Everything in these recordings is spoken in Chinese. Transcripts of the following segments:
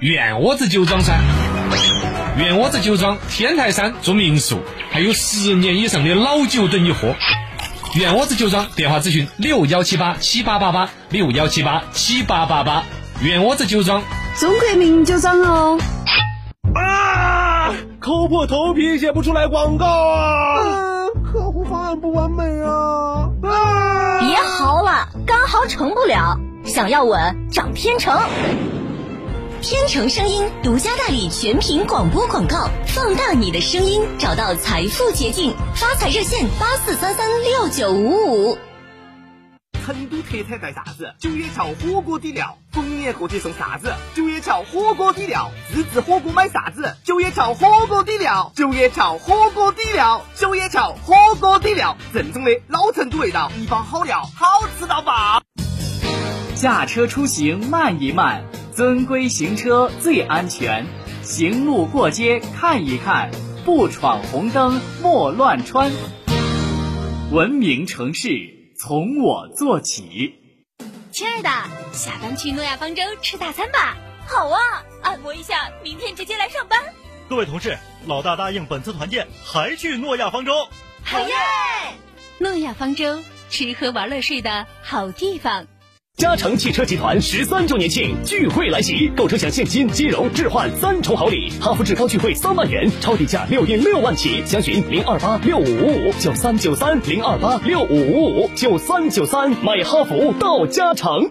院窝子酒庄噻！院窝子酒庄天台山做民宿，还有十年以上的老酒等你喝。院窝子酒庄电话咨询六幺七八七八八八六幺七八七八八八。院窝子酒庄，中国名酒庄哦。啊！抠破头皮写不出来广告啊！客户方案不完美啊！啊！别嚎了，干嚎成不了，想要稳找天成。天成声音独家代理全屏广播广告，放大你的声音，找到财富捷径。发财热线八四三三六九五五。成都特产带啥子？九叶桥火锅底料，逢年过节送啥子？九叶桥火锅底料，自制火锅买啥子？九叶桥火锅底料，九叶桥火锅底料，九叶桥火锅底料，正宗的老成都味道，一包好料，好吃到爆！驾车出行慢一慢。遵规行车最安全，行路过街看一看，不闯红灯莫乱穿。文明城市从我做起。亲爱的，下班去诺亚方舟吃大餐吧。好啊，按摩一下，明天直接来上班。各位同事，老大答应本次团建还去诺亚方舟。好耶！诺亚方舟，吃喝玩乐睡的好地方。嘉诚汽车集团十三周年庆聚会来袭，购车享现金、金融、置换三重好礼，哈弗志高聚会三万元，超低价六点六万起，详询零二八六五五五九三九三零二八六五五五九三九三，买哈弗到嘉诚。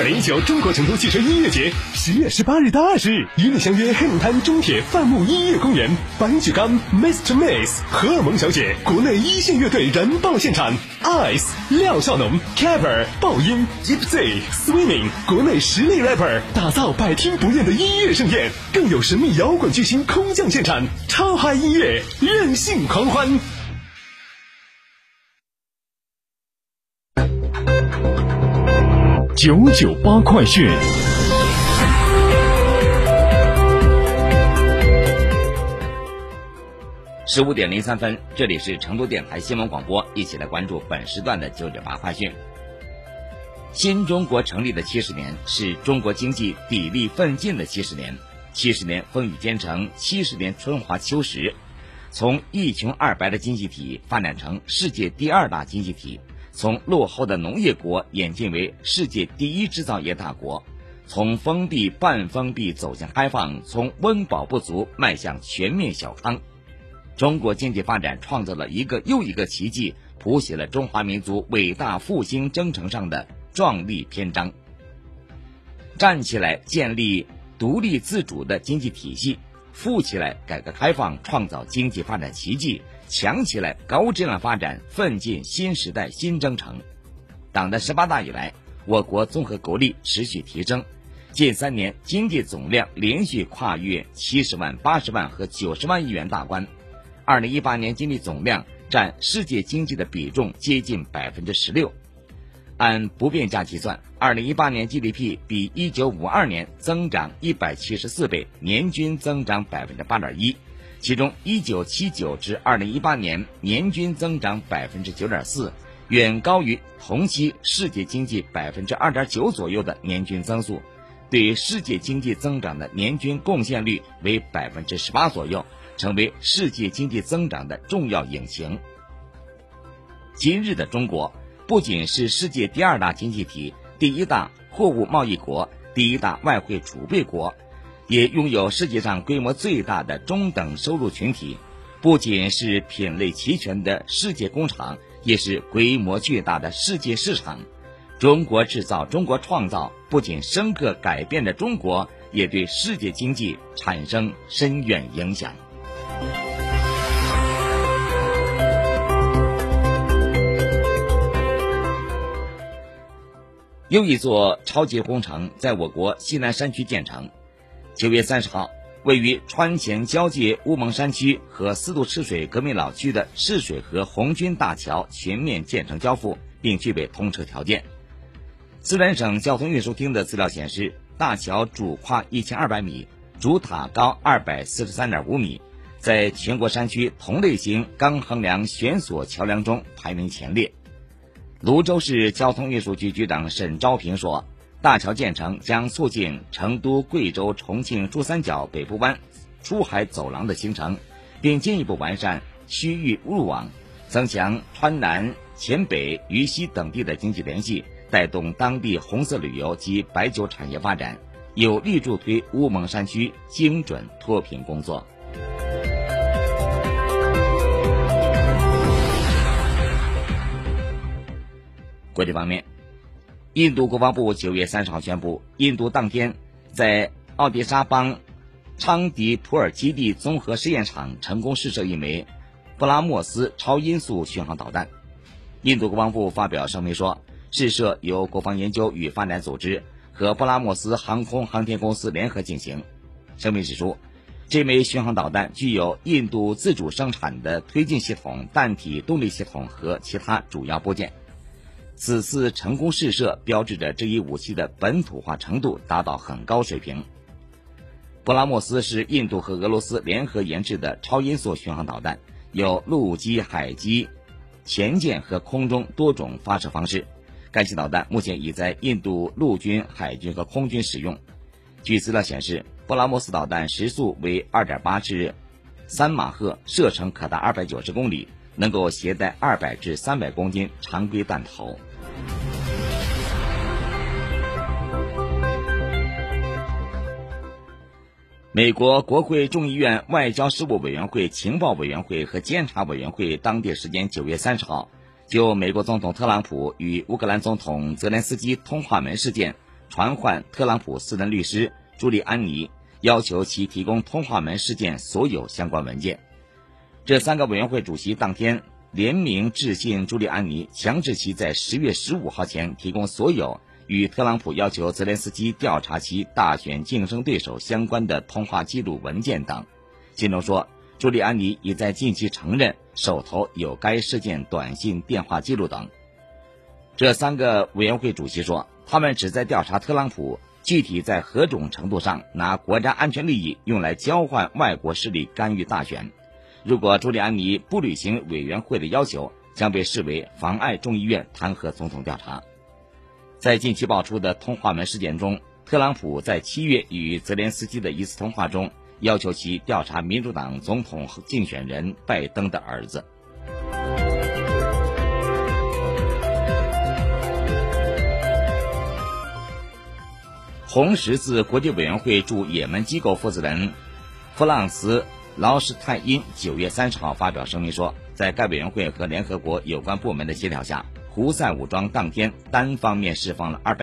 二零一九中国成都汽车音乐节，十月十八日到二十日，与你相约黑龙滩中铁范木音乐公园，白举纲、Mr. Miss、荷尔蒙小姐，国内一线乐队燃爆现场，Ice、廖笑农、Caper、爆音、Gypsy、Swimming，国内实力 rapper，打造百听不厌的音乐盛宴，更有神秘摇滚巨星空降现场，超嗨音乐，任性狂欢。九九八快讯。十五点零三分，这里是成都电台新闻广播，一起来关注本时段的九九八快讯。新中国成立的七十年，是中国经济砥砺奋进的七十年，七十年风雨兼程，七十年春华秋实，从一穷二白的经济体发展成世界第二大经济体。从落后的农业国演进为世界第一制造业大国，从封闭半封闭走向开放，从温饱不足迈向全面小康，中国经济发展创造了一个又一个奇迹，谱写了中华民族伟大复兴征程上的壮丽篇章。站起来，建立独立自主的经济体系；富起来，改革开放，创造经济发展奇迹。强起来，高质量发展，奋进新时代新征程。党的十八大以来，我国综合国力持续提升，近三年经济总量连续跨越七十万、八十万和九十万亿元大关。二零一八年经济总量占世界经济的比重接近百分之十六。按不变价计算，二零一八年 GDP 比一九五二年增长一百七十四倍，年均增长百分之八点一。其中，一九七九至二零一八年年均增长百分之九点四，远高于同期世界经济百分之二点九左右的年均增速，对世界经济增长的年均贡献率为百分之十八左右，成为世界经济增长的重要引擎。今日的中国不仅是世界第二大经济体、第一大货物贸易国、第一大外汇储备国。也拥有世界上规模最大的中等收入群体，不仅是品类齐全的世界工厂，也是规模巨大的世界市场。中国制造、中国创造，不仅深刻改变着中国，也对世界经济产生深远影响。又一座超级工程在我国西南山区建成。九月三十号，位于川黔交界乌蒙山区和四渡赤水革命老区的赤水河红军大桥全面建成交付，并具备通车条件。四川省交通运输厅的资料显示，大桥主跨一千二百米，主塔高二百四十三点五米，在全国山区同类型钢横梁悬索桥梁中排名前列。泸州市交通运输局局长沈昭平说：“大桥建成将促进成都、贵州、重庆珠三角北部湾出海走廊的形成，并进一步完善区域路网，增强川南、黔北、渝西等地的经济联系，带动当地红色旅游及白酒产业发展，有力助推乌蒙山区精准脱贫工作。”国际方面，印度国防部九月三十号宣布，印度当天在奥迪沙邦昌迪普尔基地综合试验场成功试射一枚布拉莫斯超音速巡航导弹。印度国防部发表声明说，试射由国防研究与发展组织和布拉莫斯航空航天公司联合进行。声明指出，这枚巡航导弹具有印度自主生产的推进系统、弹体动力系统和其他主要部件。此次成功试射标志着这一武器的本土化程度达到很高水平。布拉莫斯是印度和俄罗斯联合研制的超音速巡航导弹，有陆基、海基、潜舰和空中多种发射方式。该型导弹目前已在印度陆军、海军和空军使用。据资料显示，布拉莫斯导弹时速为2.8至3马赫，射程可达290公里，能够携带200至300公斤常规弹头。美国国会众议院外交事务委员会、情报委员会和监察委员会当地时间九月三十号，就美国总统特朗普与乌克兰总统泽连斯基通话门事件，传唤特朗普私人律师朱利安尼，要求其提供通话门事件所有相关文件。这三个委员会主席当天联名致信朱利安尼，强制其在十月十五号前提供所有。与特朗普要求泽连斯基调查其大选竞争对手相关的通话记录文件等。信中说，朱利安尼已在近期承认手头有该事件短信、电话记录等。这三个委员会主席说，他们旨在调查特朗普具体在何种程度上拿国家安全利益用来交换外国势力干预大选。如果朱利安尼不履行委员会的要求，将被视为妨碍众议院弹劾总统调查。在近期爆出的通话门事件中，特朗普在七月与泽连斯基的一次通话中，要求其调查民主党总统竞选人拜登的儿子。红十字国际委员会驻也门机构负责人弗朗茨劳什泰因九月三十号发表声明说，在该委员会和联合国有关部门的协调下。胡塞武装当天单方面释放了二百。